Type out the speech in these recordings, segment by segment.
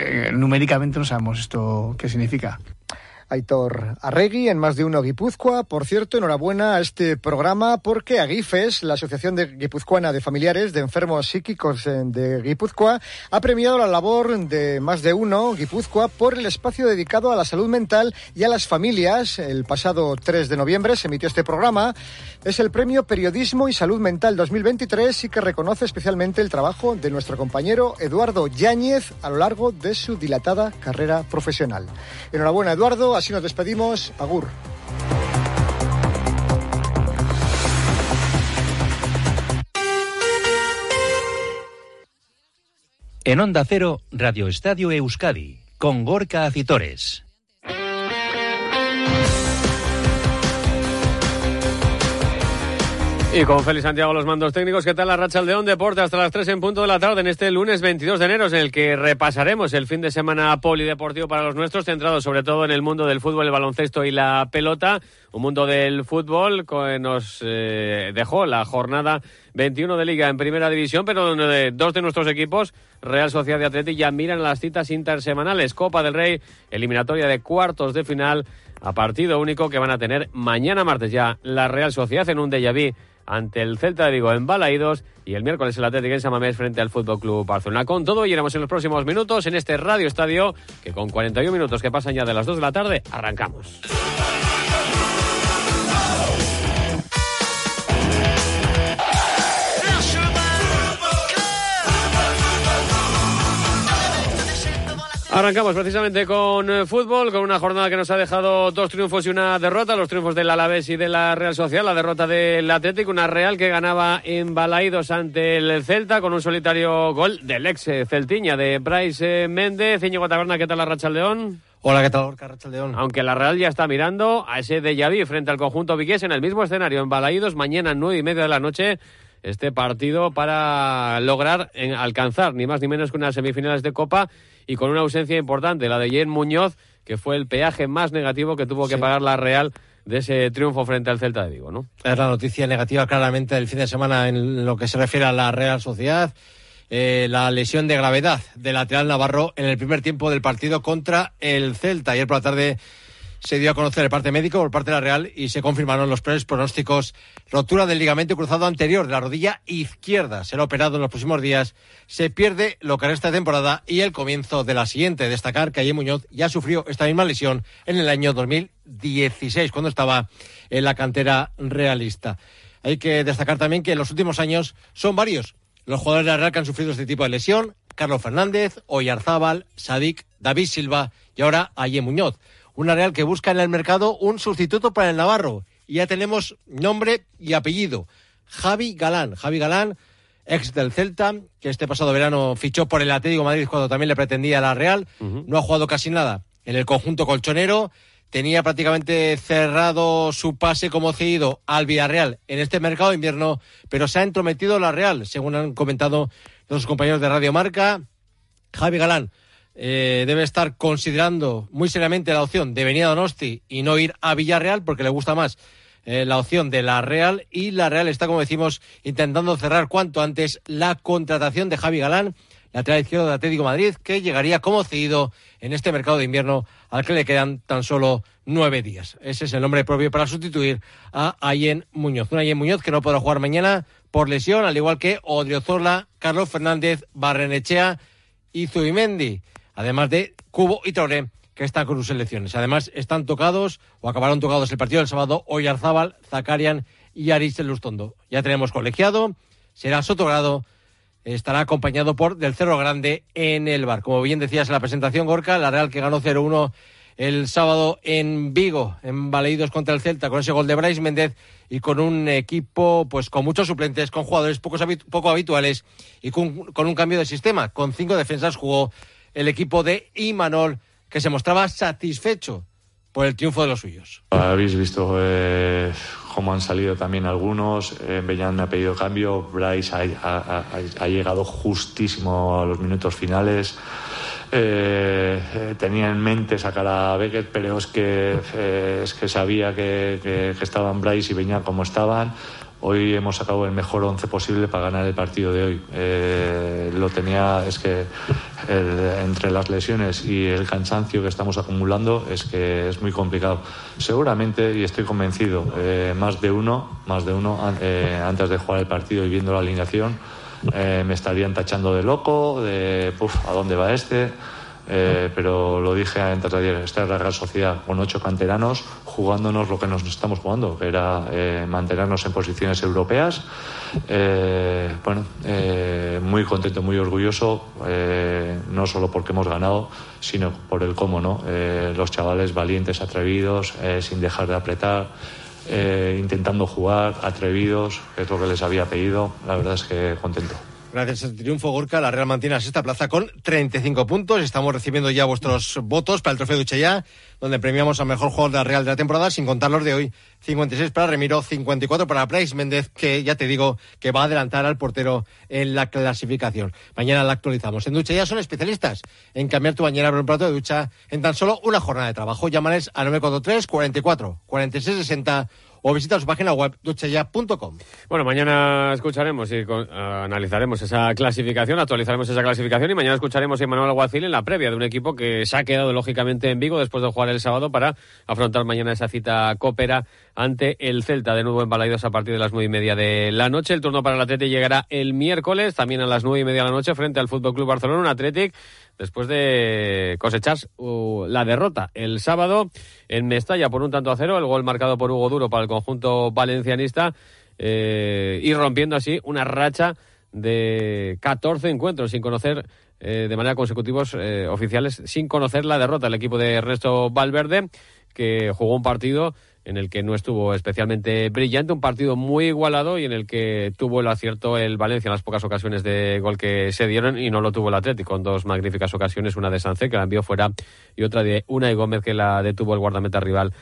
eh, numéricamente no sabemos esto qué significa. Aitor Arregui en Más de Uno Guipúzcoa. Por cierto, enhorabuena a este programa porque Agifes, la Asociación de Guipuzcoana de Familiares de Enfermos Psíquicos de Guipúzcoa, ha premiado la labor de Más de Uno Guipúzcoa por el espacio dedicado a la salud mental y a las familias. El pasado 3 de noviembre se emitió este programa. Es el premio Periodismo y Salud Mental 2023 y que reconoce especialmente el trabajo de nuestro compañero Eduardo Yáñez a lo largo de su dilatada carrera profesional. Enhorabuena, Eduardo así nos despedimos. Agur. En Onda Cero, Radio Estadio Euskadi, con Gorka Acitores. Y con Félix Santiago los mandos técnicos, ¿qué tal la racha León Deporte hasta las 3 en punto de la tarde en este lunes 22 de enero en el que repasaremos el fin de semana polideportivo para los nuestros, centrado sobre todo en el mundo del fútbol, el baloncesto y la pelota, un mundo del fútbol que nos eh, dejó la jornada 21 de liga en primera división, pero donde dos de nuestros equipos, Real Sociedad de Atleti, ya miran las citas intersemanales, Copa del Rey, eliminatoria de cuartos de final a partido único que van a tener mañana martes ya la Real Sociedad en un déjà vu ante el Celta de Vigo en Balaídos y el miércoles el Atlético en Samamés frente al Fútbol Club Barcelona. Con todo, iremos en los próximos minutos en este Radio Estadio que con 41 minutos que pasan ya de las 2 de la tarde arrancamos. Arrancamos precisamente con eh, fútbol, con una jornada que nos ha dejado dos triunfos y una derrota, los triunfos del Alavés y de la Real Social, la derrota del Atlético, una Real que ganaba en Balaidos ante el Celta con un solitario gol del ex eh, Celtiña de Bryce eh, Méndez. Íñigo Taberna, ¿qué tal la Racha León? Hola, ¿qué tal, Orca León? Aunque la Real ya está mirando a ese de Yaví frente al conjunto Vigués en el mismo escenario en Balaidos, mañana nueve y media de la noche este partido para lograr alcanzar ni más ni menos que unas semifinales de Copa y con una ausencia importante, la de Jen Muñoz, que fue el peaje más negativo que tuvo que pagar la Real de ese triunfo frente al Celta de Vigo, ¿no? Es la noticia negativa claramente del fin de semana en lo que se refiere a la Real Sociedad. Eh, la lesión de gravedad del lateral Navarro en el primer tiempo del partido contra el Celta. Ayer por la tarde se dio a conocer el parte médico por parte de la Real y se confirmaron los peores pronósticos. Rotura del ligamento cruzado anterior de la rodilla izquierda. Será operado en los próximos días. Se pierde lo que resta de temporada y el comienzo de la siguiente. Destacar que Ayer Muñoz ya sufrió esta misma lesión en el año 2016, cuando estaba en la cantera realista. Hay que destacar también que en los últimos años son varios los jugadores de la Real que han sufrido este tipo de lesión. Carlos Fernández, Oyarzábal, Sadik, David Silva y ahora Ayer Muñoz una Real que busca en el mercado un sustituto para el Navarro. Y ya tenemos nombre y apellido. Javi Galán. Javi Galán, ex del Celta, que este pasado verano fichó por el Atlético Madrid cuando también le pretendía la Real. No ha jugado casi nada en el conjunto colchonero. Tenía prácticamente cerrado su pase como cedido al Villarreal en este mercado de invierno, pero se ha entrometido la Real, según han comentado los compañeros de Radio Marca. Javi Galán eh, debe estar considerando muy seriamente la opción de venir a Donosti y no ir a Villarreal porque le gusta más eh, la opción de la Real y la Real está, como decimos, intentando cerrar cuanto antes la contratación de Javi Galán, lateral izquierdo de Atlético Madrid, que llegaría como cedido en este mercado de invierno al que le quedan tan solo nueve días. Ese es el nombre propio para sustituir a Ayen Muñoz. Un Ayen Muñoz que no podrá jugar mañana por lesión, al igual que Odriozola, Carlos Fernández, Barrenechea y Zubimendi además de Cubo y Traoré, que están con sus selecciones. Además, están tocados o acabaron tocados el partido del sábado Oyarzábal, Zakarian y Aris Lustondo. Ya tenemos colegiado, será Sotogrado, estará acompañado por Del Cerro Grande en el bar. Como bien decías en la presentación, Gorka, la Real que ganó 0-1 el sábado en Vigo, en Baleidos contra el Celta, con ese gol de Brais Méndez y con un equipo pues con muchos suplentes, con jugadores poco habituales y con, con un cambio de sistema. Con cinco defensas jugó el equipo de Imanol, que se mostraba satisfecho por el triunfo de los suyos. Habéis visto eh, cómo han salido también algunos. Eh, me ha pedido cambio. Bryce ha, llegado justísimo a los minutos finales. Eh, eh, tenía en mente sacar a Beckett, pero es que, es que sabía que, que, estaban Bryce y Beñán como estaban. Hoy hemos sacado el mejor once posible para ganar el partido de hoy. Eh, lo tenía, es que entre las lesiones y el cansancio que estamos acumulando es que es muy complicado. Seguramente, y estoy convencido, eh, más de uno, más de uno eh, antes de jugar el partido y viendo la alineación, me estarían tachando de loco, de Puf, ¿a dónde va este? Eh, pero lo dije antes de ayer, esta es la Real Sociedad con ocho canteranos jugándonos lo que nos estamos jugando, que era eh, mantenernos en posiciones europeas. Eh, bueno, muy contento, muy orgulloso, no solo porque hemos ganado, sino por el cómo, ¿no? los chavales valientes, atrevidos, sin dejar de apretar. intentando jugar, atrevidos, es lo que les había pedido. La verdad es que contento. Gracias al triunfo, Gorka, la Real mantiene la sexta plaza con 35 puntos. Estamos recibiendo ya vuestros votos para el trofeo de donde premiamos al mejor jugador de la Real de la temporada, sin contar los de hoy. 56 para Remiro, 54 para Price Méndez, que ya te digo que va a adelantar al portero en la clasificación. Mañana la actualizamos. En Ducha ya son especialistas en cambiar tu bañera por un plato de ducha en tan solo una jornada de trabajo. Llámales a 943 44 46 60 o visita su página web duchaya.com. Bueno, mañana escucharemos y analizaremos esa clasificación, actualizaremos esa clasificación y mañana escucharemos a Manuel Alguacil en la previa de un equipo que se ha quedado lógicamente en Vigo después de jugar el sábado para afrontar mañana esa cita cópera ante el Celta, de nuevo en a partir de las nueve y media de la noche. El turno para el Atlético llegará el miércoles, también a las nueve y media de la noche, frente al Fútbol Club Barcelona, un Atlético después de cosechar uh, la derrota el sábado en Mestalla por un tanto a cero, el gol marcado por Hugo Duro para el conjunto valencianista eh, y rompiendo así una racha de 14 encuentros sin conocer eh, de manera consecutivos eh, oficiales, sin conocer la derrota del equipo de Ernesto Valverde, que jugó un partido en el que no estuvo especialmente brillante, un partido muy igualado y en el que tuvo el acierto el Valencia en las pocas ocasiones de gol que se dieron y no lo tuvo el Atlético en dos magníficas ocasiones, una de Sánchez que la envió fuera y otra de una de Gómez que la detuvo el guardameta rival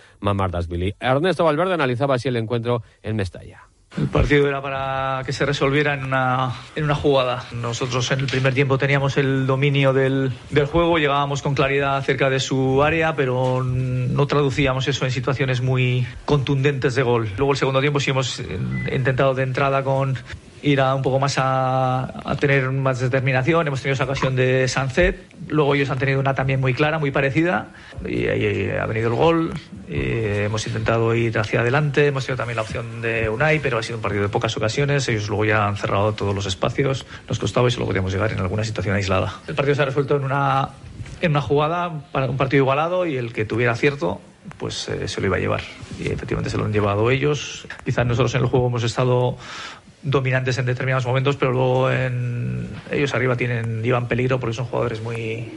Billy. Ernesto Valverde analizaba así el encuentro en Mestalla. El partido era para que se resolviera en una, en una jugada. Nosotros en el primer tiempo teníamos el dominio del, del juego, llegábamos con claridad acerca de su área, pero no traducíamos eso en situaciones muy contundentes de gol. Luego el segundo tiempo sí hemos eh, intentado de entrada con ir a un poco más a, tener más determinación. Hemos tenido esa ocasión de Sanzet, luego ellos han tenido una también muy clara, muy parecida, y ahí ha venido el gol. hemos intentado ir hacia adelante, hemos tenido también la opción de Unai, pero ha sido un partido de pocas ocasiones. Ellos luego ya han cerrado todos los espacios, nos costaba y solo podíamos llegar en alguna situación aislada. El partido se ha resuelto en una, en una jugada, para un partido igualado, y el que tuviera acierto pues eh, se lo iba a llevar. Y efectivamente se lo han llevado ellos. Quizás nosotros en el juego hemos estado dominantes en determinados momentos, pero luego en, ellos arriba tienen, llevan peligro porque son jugadores muy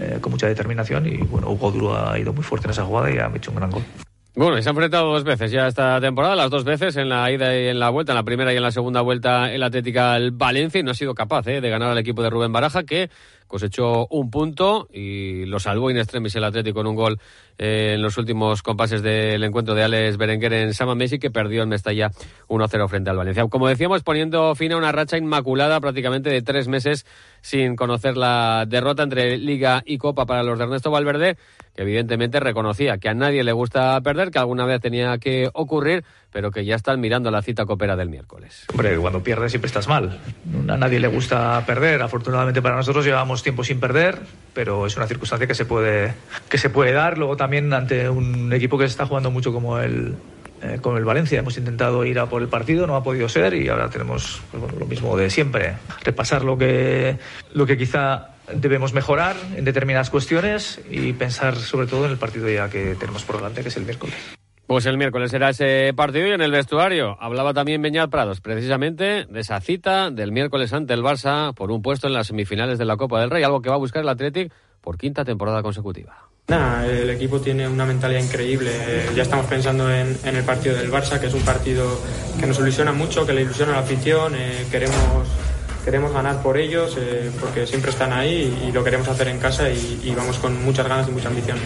eh, con mucha determinación y bueno, Hugo Duro ha ido muy fuerte en esa jugada y ha hecho un gran gol. Bueno, y se han enfrentado dos veces ya esta temporada, las dos veces en la ida y en la vuelta, en la primera y en la segunda vuelta el Atlética al Valencia y no ha sido capaz eh, de ganar al equipo de Rubén Baraja que cosechó un punto y lo salvó in extremis el Atlético en un gol eh, en los últimos compases del encuentro de Alex Berenguer en Sama Messi, que perdió en Mestalla 1-0 frente al Valencia. Como decíamos, poniendo fin a una racha inmaculada prácticamente de tres meses sin conocer la derrota entre Liga y Copa para los de Ernesto Valverde, que evidentemente reconocía que a nadie le gusta perder, que alguna vez tenía que ocurrir, pero que ya están mirando la cita copera del miércoles. Hombre, cuando pierdes siempre estás mal. A nadie le gusta perder. Afortunadamente para nosotros llevamos tiempo sin perder, pero es una circunstancia que se puede, que se puede dar. Luego también ante un equipo que se está jugando mucho como el, eh, el Valencia. Hemos intentado ir a por el partido, no ha podido ser y ahora tenemos pues lo mismo de siempre. Repasar lo que, lo que quizá debemos mejorar en determinadas cuestiones y pensar sobre todo en el partido ya que tenemos por delante, que es el miércoles. Pues el miércoles será ese partido y en el vestuario hablaba también Beñat Prados, precisamente de esa cita del miércoles ante el Barça por un puesto en las semifinales de la Copa del Rey, algo que va a buscar el Athletic por quinta temporada consecutiva. el equipo tiene una mentalidad increíble. Eh, ya estamos pensando en, el partido del Barça, que es un partido que nos ilusiona mucho, que le ilusiona la afición. Eh, queremos, queremos ganar por ellos eh, porque siempre están ahí y, lo queremos hacer en casa y, y vamos con muchas ganas y mucha ambición.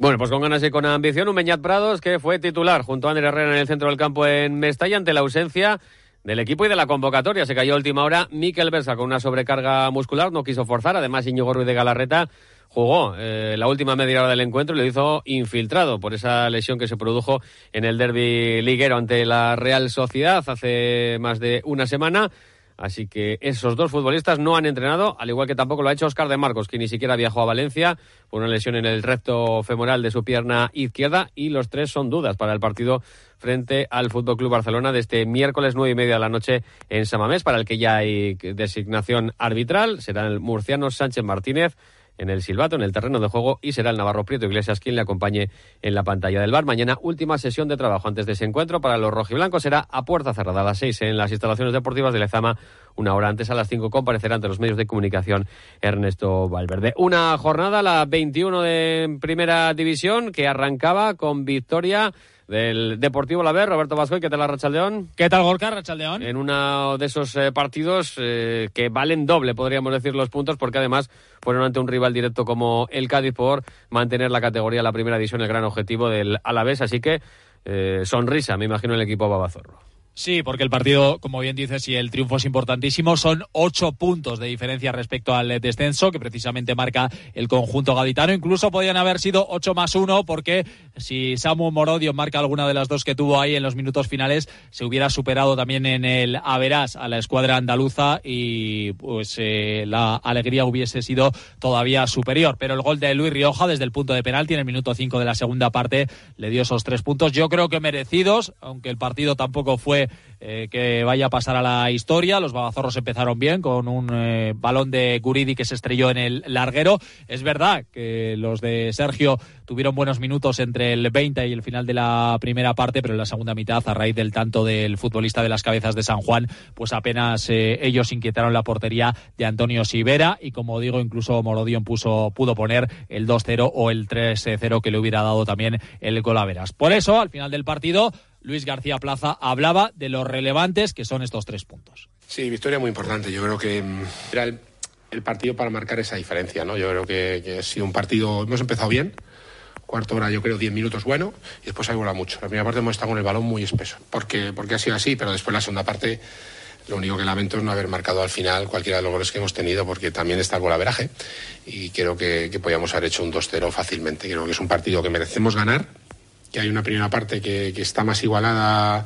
Bueno, pues con ganas y con ambición, un Beñat Prados que fue titular junto a Ander Herrera en el centro del campo en Mestalla ante la ausencia del equipo y de la convocatoria. Se cayó a última hora Miquel Bersa con una sobrecarga muscular, no quiso forzar. Además, Íñigo Ruiz de Galarreta jugó eh, la última media hora del encuentro y lo hizo infiltrado por esa lesión que se produjo en el derby liguero ante la Real Sociedad hace más de una semana. Así que esos dos futbolistas no han entrenado, al igual que tampoco lo ha hecho Oscar de Marcos, que ni siquiera viajó a Valencia por una lesión en el recto femoral de su pierna izquierda. Y los tres son dudas para el partido frente al Fútbol Club Barcelona de este miércoles nueve y media de la noche en Samamés, para el que ya hay designación arbitral. Será el murciano Sánchez Martínez en el silbato, en el terreno de juego, y será el Navarro Prieto Iglesias quien le acompañe en la pantalla del bar. Mañana, última sesión de trabajo antes de ese encuentro para los rojiblancos. Será a puerta cerrada a las seis en las instalaciones deportivas de Lezama. Una hora antes, a las cinco, comparecerá ante los medios de comunicación Ernesto Valverde. Una jornada, la 21 de Primera División, que arrancaba con victoria del Deportivo La Roberto Vascoy, ¿qué tal la Rachaldeón? ¿Qué tal Gorka, Rachaldeón? En uno de esos eh, partidos eh, que valen doble, podríamos decir, los puntos, porque además fueron ante un rival directo como el Cádiz por mantener la categoría la primera división, el gran objetivo del Alavés, así que eh, sonrisa, me imagino, el equipo Babazorro. Sí, porque el partido, como bien dices, y el triunfo es importantísimo, son ocho puntos de diferencia respecto al descenso que precisamente marca el conjunto gaditano. Incluso podían haber sido ocho más uno porque si Samu Morodio marca alguna de las dos que tuvo ahí en los minutos finales, se hubiera superado también en el Averas a la escuadra andaluza y pues eh, la alegría hubiese sido todavía superior. Pero el gol de Luis Rioja desde el punto de penalti en el minuto cinco de la segunda parte le dio esos tres puntos. Yo creo que merecidos, aunque el partido tampoco fue eh, que vaya a pasar a la historia. Los babazorros empezaron bien con un eh, balón de Guridi que se estrelló en el larguero. Es verdad que los de Sergio tuvieron buenos minutos entre el 20 y el final de la primera parte, pero en la segunda mitad, a raíz del tanto del futbolista de las cabezas de San Juan, pues apenas eh, ellos inquietaron la portería de Antonio Sivera y como digo, incluso Morodion puso, pudo poner el 2-0 o el 3-0 que le hubiera dado también el Golaveras. Por eso, al final del partido, Luis García Plaza hablaba de los relevantes que son estos tres puntos. Sí, victoria muy importante. Yo creo que mm, era el, partido para marcar esa diferencia, ¿no? Yo creo que, ha sido un partido. Hemos empezado bien, cuarto hora, yo creo, diez minutos bueno, y después ha volado mucho. La primera parte hemos estado con el balón muy espeso, porque, porque ha sido así, pero después la segunda parte. Lo único que lamento es no haber marcado al final cualquiera de los goles que hemos tenido, porque también está el golaveraje. Y creo que, que podíamos haber hecho un 2-0 fácilmente. Creo que es un partido que merecemos ganar, que hay una primera parte que, está más igualada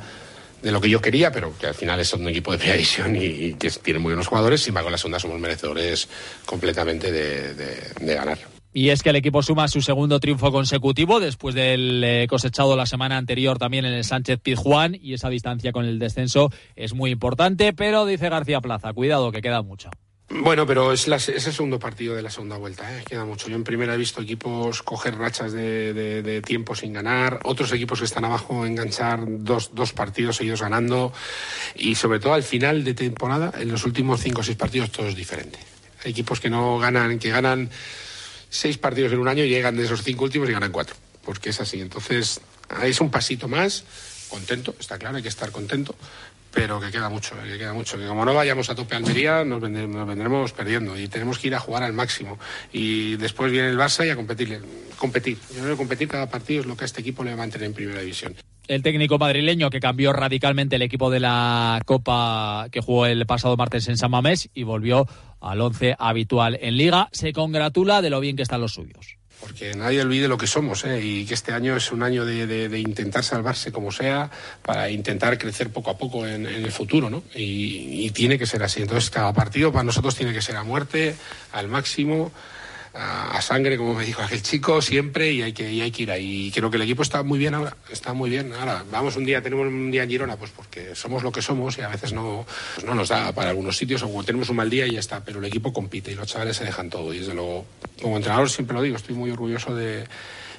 de lo que yo quería, pero que al final es un equipo de previsión y, que tiene muy buenos jugadores. Sin embargo, en la segunda somos merecedores completamente de, ganar. Y es que el equipo suma su segundo triunfo consecutivo después del eh, cosechado la semana anterior también en el Sánchez Pizjuán y esa distancia con el descenso es muy importante, pero dice García Plaza, cuidado que queda mucho. Bueno, pero es, el segundo partido de la segunda vuelta, ¿eh? queda mucho. Yo en primera he visto equipos coger rachas de, tiempo sin ganar, otros equipos que están abajo enganchar dos, dos, partidos seguidos ganando y sobre todo al final de temporada, en los últimos cinco o seis partidos, todo es diferente. Hay equipos que no ganan, que ganan seis partidos en un año y llegan de esos cinco últimos y ganan cuatro, porque es así. Entonces, es un pasito más, contento, está claro, hay que estar contento, pero que queda mucho, que queda mucho. Que como no vayamos a tope Almería, nos, vendremos, perdiendo y tenemos que ir a jugar al máximo. Y después viene el Barça y a competir. competir. Yo creo que competir cada partido es lo que a este equipo le va a mantener en primera división. El técnico madrileño que cambió radicalmente el equipo de la Copa que jugó el pasado martes en San Mamés y volvió al once habitual en Liga, se congratula de lo bien que están los suyos porque nadie olvide lo que somos ¿eh? y que este año es un año de, intentar salvarse como sea para intentar crecer poco a poco en, el futuro, ¿no? Y, y, tiene que ser así. Entonces cada partido para nosotros tiene que ser a muerte, al máximo a, sangre, como me dijo aquel chico, siempre y hay que, hay que ir ahí. Y creo que el equipo está muy bien ahora, está muy bien. Ahora, vamos un día, tenemos un día en Girona, pues porque somos lo que somos y a veces no, pues no nos da para algunos sitios o tenemos un mal día y ya está, pero el equipo compite y los chavales se dejan todo. Y desde luego, como entrenador siempre lo digo, estoy muy orgulloso de,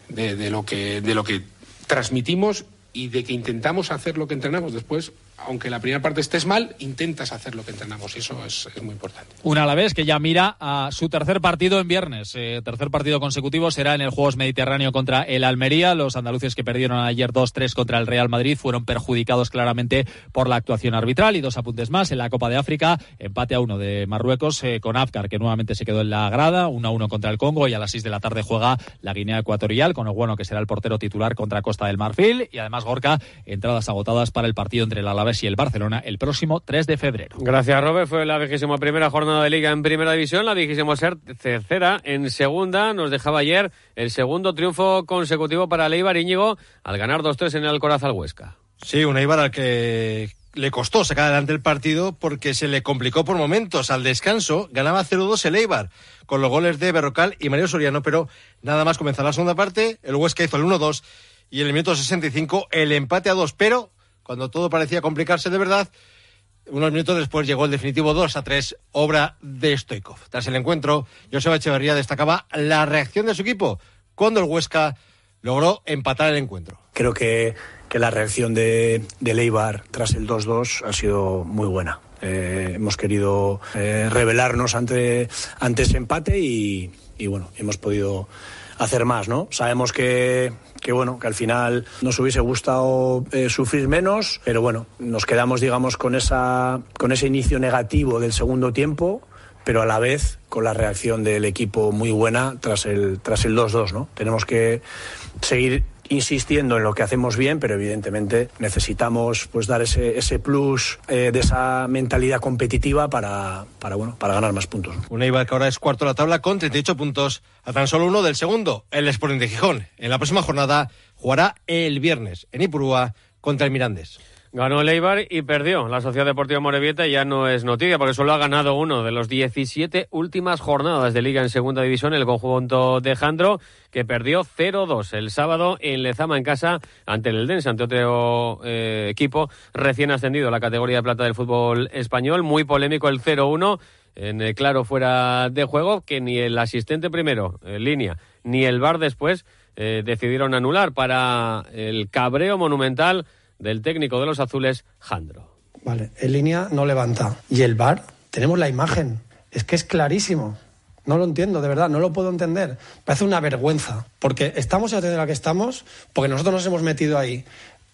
de, lo, que, de lo que transmitimos y de que intentamos hacer lo que entrenamos después aunque la primera parte estés mal, intentas hacer lo que entendamos y eso es, muy importante. Una a la vez que ya mira a su tercer partido en viernes. Eh, tercer partido consecutivo será en el Juegos Mediterráneo contra el Almería. Los andaluces que perdieron ayer 2-3 contra el Real Madrid fueron perjudicados claramente por la actuación arbitral. Y dos apuntes más en la Copa de África. Empate a uno de Marruecos eh, con Afkar, que nuevamente se quedó en la grada. 1-1 contra el Congo y a las 6 de la tarde juega la Guinea Ecuatorial con bueno que será el portero titular contra Costa del Marfil. Y además Gorka, entradas agotadas para el partido entre la Alavés y el Barcelona el próximo 3 de febrero. Gracias, Robert. Fue la vigésima primera jornada de Liga en Primera División, la vigésima tercera en Segunda. Nos dejaba ayer el segundo triunfo consecutivo para Leibar Íñigo al ganar 2-3 en el Corazal Huesca. Sí, un Eibar al que le costó sacar adelante el partido porque se le complicó por momentos. Al descanso ganaba 0-2 el Eibar con los goles de Berrocal y Mario Soriano, pero nada más comenzar la segunda parte, el Huesca hizo el 1-2 y en el minuto 65 el empate a 2, pero cuando todo parecía complicarse de verdad, unos minutos después llegó el definitivo 2 a 3, obra de Stoikov. Tras el encuentro, Joseba Echeverría destacaba la reacción de su equipo cuando el Huesca logró empatar el encuentro. Creo que que la reacción de, de Leibar tras el 2-2 ha sido muy buena. Eh, hemos querido eh, revelarnos ante, ante ese empate y, y, bueno, hemos podido hacer más, ¿no? Sabemos que, que bueno, que al final nos hubiese gustado eh, sufrir menos, pero bueno, nos quedamos, digamos, con esa, con ese inicio negativo del segundo tiempo pero a la vez con la reacción del equipo muy buena tras el tras el 2-2, ¿no? Tenemos que seguir insistiendo en lo que hacemos bien, pero evidentemente necesitamos pues dar ese, ese plus eh, de esa mentalidad competitiva para, para, bueno, para ganar más puntos. Un Eibar que ahora es cuarto de la tabla con 38 puntos, a tan solo uno del segundo, el Sporting de Gijón. En la próxima jornada jugará el viernes en Ipurúa contra el Mirandés. Ganó el Eibar y perdió. La Sociedad Deportiva Morevieta ya no es noticia porque solo ha ganado uno de los 17 últimas jornadas de liga en segunda división, el conjunto de Jandro, que perdió 0-2 el sábado en Lezama en casa ante el Eldense, ante otro eh, equipo recién ascendido a la categoría de plata del fútbol español. Muy polémico el 0-1 en el claro fuera de juego que ni el asistente primero en línea ni el VAR después eh, decidieron anular para el cabreo monumental del técnico de los azules, Jandro. Vale, en línea no levanta. Y el bar, tenemos la imagen. Es que es clarísimo. No lo entiendo, de verdad, no lo puedo entender. Parece una vergüenza, porque estamos en la que estamos, porque nosotros nos hemos metido ahí.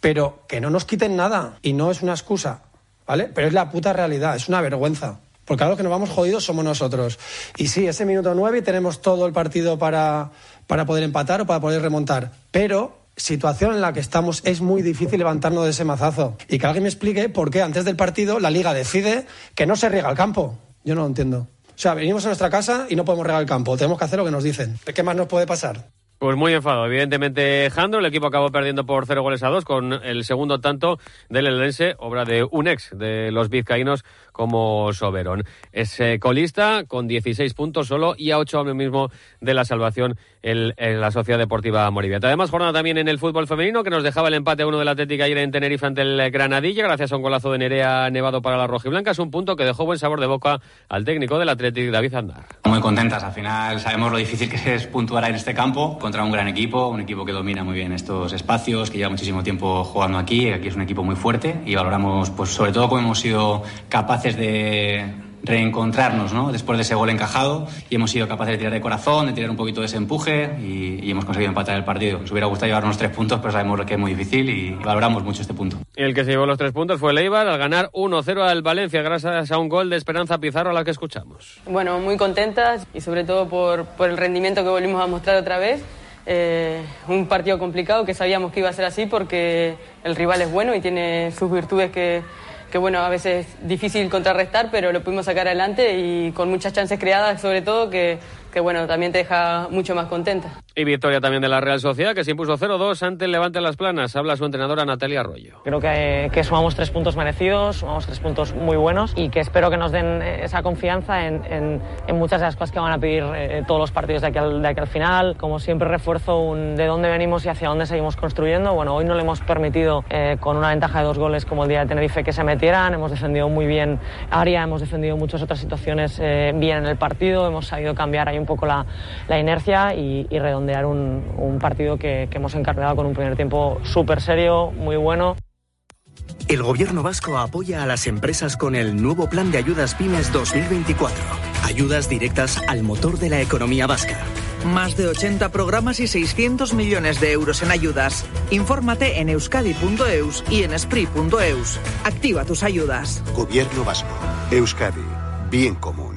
Pero que no nos quiten nada, y no es una excusa, ¿vale? Pero es la puta realidad, es una vergüenza. Porque ahora los que nos vamos jodidos somos nosotros. Y sí, ese minuto nueve y tenemos todo el partido para, para poder empatar o para poder remontar. Pero situación en la que estamos es muy difícil levantarnos de ese mazazo. Y que alguien me explique por qué antes del partido la liga decide que no se riega el campo. Yo no lo entiendo. O sea, venimos a nuestra casa y no podemos regar el campo. Tenemos que hacer lo que nos dicen. ¿Qué más nos puede pasar? Pues muy enfadado, evidentemente, Jandro. El equipo acabó perdiendo por cero goles a dos con el segundo tanto del Eldense, obra de un ex de los vizcaínos como Soberón. Es eh, colista con 16 puntos solo y a 8 ahora mismo de la salvación el, la Sociedad Deportiva Morivieta. Además, jornada también en el fútbol femenino que nos dejaba el empate a uno del Atlético ayer en Tenerife ante el Granadilla, gracias a un golazo de Nerea Nevado para la Rojiblanca. Es un punto que dejó buen sabor de boca al técnico del Atlético, David Andar. Muy contentas, al final sabemos lo difícil que es puntuar en este campo contra un gran equipo, un equipo que domina muy bien estos espacios, que lleva muchísimo tiempo jugando aquí, aquí es un equipo muy fuerte y valoramos pues sobre todo cómo hemos sido capaces de reencontrarnos ¿no? después de ese gol encajado y hemos sido capaces de tirar de corazón, de tirar un poquito de ese empuje y, hemos conseguido empatar el partido. Nos hubiera gustado llevarnos tres puntos, pero sabemos que es muy difícil y valoramos mucho este punto. El que se llevó los tres puntos fue Leibar al ganar 1-0 al Valencia gracias a un gol de Esperanza Pizarro a la que escuchamos. Bueno, muy contentas y sobre todo por, por el rendimiento que volvimos a mostrar otra vez eh, un partido complicado que sabíamos que iba a ser así porque el rival es bueno y tiene sus virtudes que, que bueno, a veces es difícil contrarrestar, pero lo pudimos sacar adelante y con muchas chances creadas sobre todo que que bueno, también te deja mucho más contenta. Y victoria también de la Real Sociedad, que se impuso 0-2 ante el Levante Las Planas. Habla su entrenadora Natalia Arroyo. Creo que, que, sumamos tres puntos merecidos, sumamos tres puntos muy buenos y que espero que nos den esa confianza en, en, en muchas de las cosas que van a pedir eh, todos los partidos de aquí, al, de aquí al final. Como siempre refuerzo un, de dónde venimos y hacia dónde seguimos construyendo. Bueno, hoy no le hemos permitido eh, con una ventaja de dos goles como el día de Tenerife que se metieran. Hemos defendido muy bien área, hemos defendido muchas otras situaciones eh, bien en el partido, hemos sabido cambiar ahí un poco la, la inercia y, y redondear un, un partido que, que, hemos encarnado con un primer tiempo súper serio, muy bueno. El gobierno vasco apoya a las empresas con el nuevo plan de ayudas pymes 2024. Ayudas directas al motor de la economía vasca. Más de 80 programas y 600 millones de euros en ayudas. Infórmate en euskadi.eus y en spri.eus. Activa tus ayudas. Gobierno vasco. Euskadi. Bien común.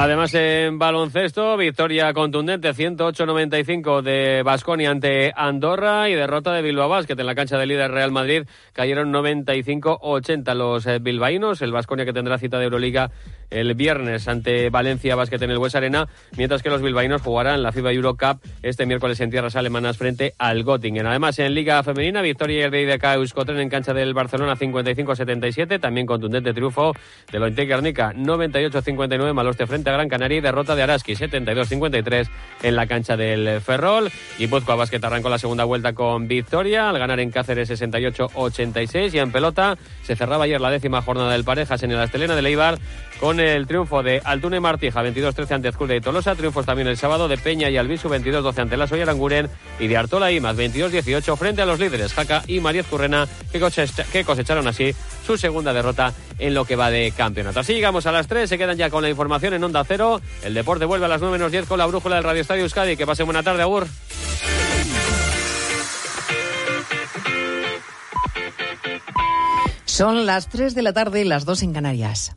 Además, en baloncesto, victoria contundente 108-95 de Basconia ante Andorra y derrota de Bilbao Basket en la cancha del líder Real Madrid. Cayeron 95-80 los eh, bilbaínos. El Basconia que tendrá cita de Euroliga el viernes ante Valencia Basket en el West Arena, mientras que los bilbaínos jugarán la FIBA Euro Cup este miércoles en tierras alemanas frente al Göttingen. Además, en Liga Femenina, victoria el BIDK Euskotren en cancha del Barcelona 55-77, también contundente triunfo de Lointe Guernica 98-59, Maloste frente Gran Canaria y derrota de Araski 72-53 en la cancha del Ferrol. Y Guipúzcoa Basket arrancó la segunda vuelta con victoria al ganar en Cáceres 68-86 y en pelota se cerraba ayer la décima jornada del Parejas en el Astelena de Leibar con el triunfo de Altune Martija 22-13 ante Azcurdia y Tolosa, triunfos también el sábado de Peña y Albisu 22-12 ante la Soya Aranguren y de Artola y más 22-18 frente a los líderes Jaca y María Currena que cosecharon así su segunda derrota en lo que va de campeonato. Así llegamos a las 3, se quedan ya con la información en Onda Cero. El deporte vuelve a las 9 menos 10 con la brújula del Radio Estadio Euskadi. Que pase buena tarde, Agur. Son las 3 de la tarde, las 2 en Canarias.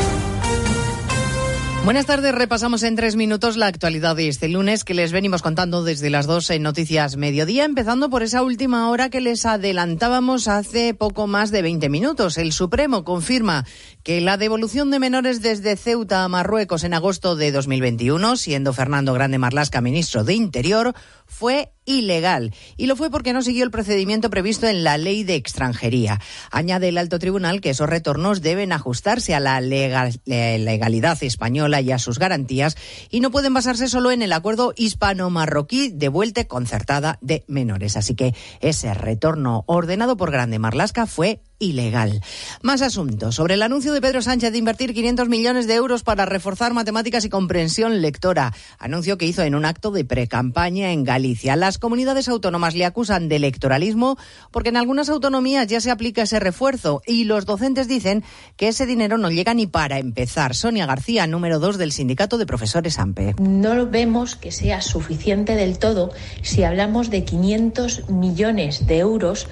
Buenas tardes, repasamos en tres minutos la actualidad de este lunes que les venimos contando desde las dos en Noticias Mediodía, empezando por esa última hora que les adelantábamos hace poco más de 20 minutos. El Supremo confirma que la devolución de menores desde Ceuta a Marruecos en agosto de 2021, siendo Fernando Grande Marlasca ministro de Interior, fue ilegal. Y lo fue porque no siguió el procedimiento previsto en la ley de extranjería. Añade el alto tribunal que esos retornos deben ajustarse a la legalidad española y a sus garantías y no pueden basarse solo en el acuerdo hispano-marroquí de vuelta concertada de menores. Así que ese retorno ordenado por Grande Marlasca fue ilegal. Más asuntos. Sobre el anuncio de Pedro Sánchez de invertir 500 millones de euros para reforzar matemáticas y comprensión lectora. Anuncio que hizo en un acto de precampaña en Galicia. Las comunidades autónomas le acusan de electoralismo porque en algunas autonomías ya se aplica ese refuerzo y los docentes dicen que ese dinero no llega ni para empezar. Sonia García, número 2 del Sindicato de Profesores AMPE. No vemos que sea suficiente del todo si hablamos de 500 millones de euros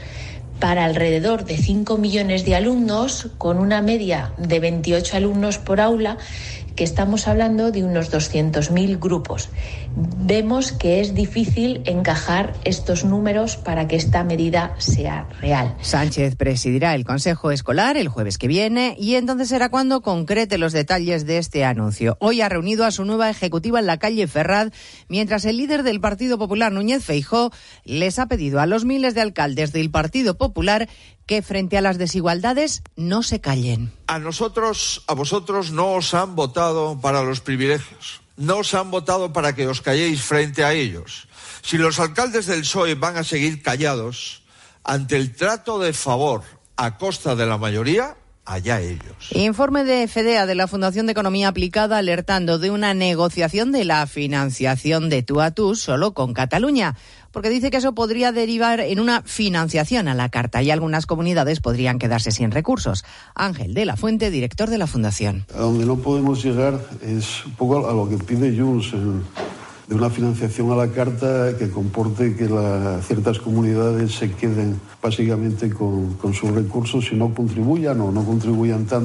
para alrededor de 5 millones de alumnos, con una media de 28 alumnos por aula, que estamos hablando de unos 200.000 grupos. Vemos que es difícil encajar estos números para que esta medida sea real. Sánchez presidirá el Consejo Escolar el jueves que viene y entonces será cuando concrete los detalles de este anuncio. Hoy ha reunido a su nueva ejecutiva en la calle Ferrad, mientras el líder del Partido Popular, Núñez Feijó, les ha pedido a los miles de alcaldes del Partido Popular que frente a las desigualdades no se callen. A nosotros, a vosotros no os han votado para los privilegios. No os han votado para que os calléis frente a ellos. Si los alcaldes del PSOE van a seguir callados ante el trato de favor a costa de la mayoría, allá ellos. Informe de FEDEA de la Fundación de Economía Aplicada alertando de una negociación de la financiación de tú a tú solo con Cataluña porque dice que eso podría derivar en una financiación a la carta y algunas comunidades podrían quedarse sin recursos. Ángel de la Fuente, director de la Fundación. A donde no podemos llegar es un poco a lo que pide Junts. de una financiación a la carta que comporte que ciertas comunidades se queden básicamente con, con sus recursos y no contribuyan o no contribuyan tanto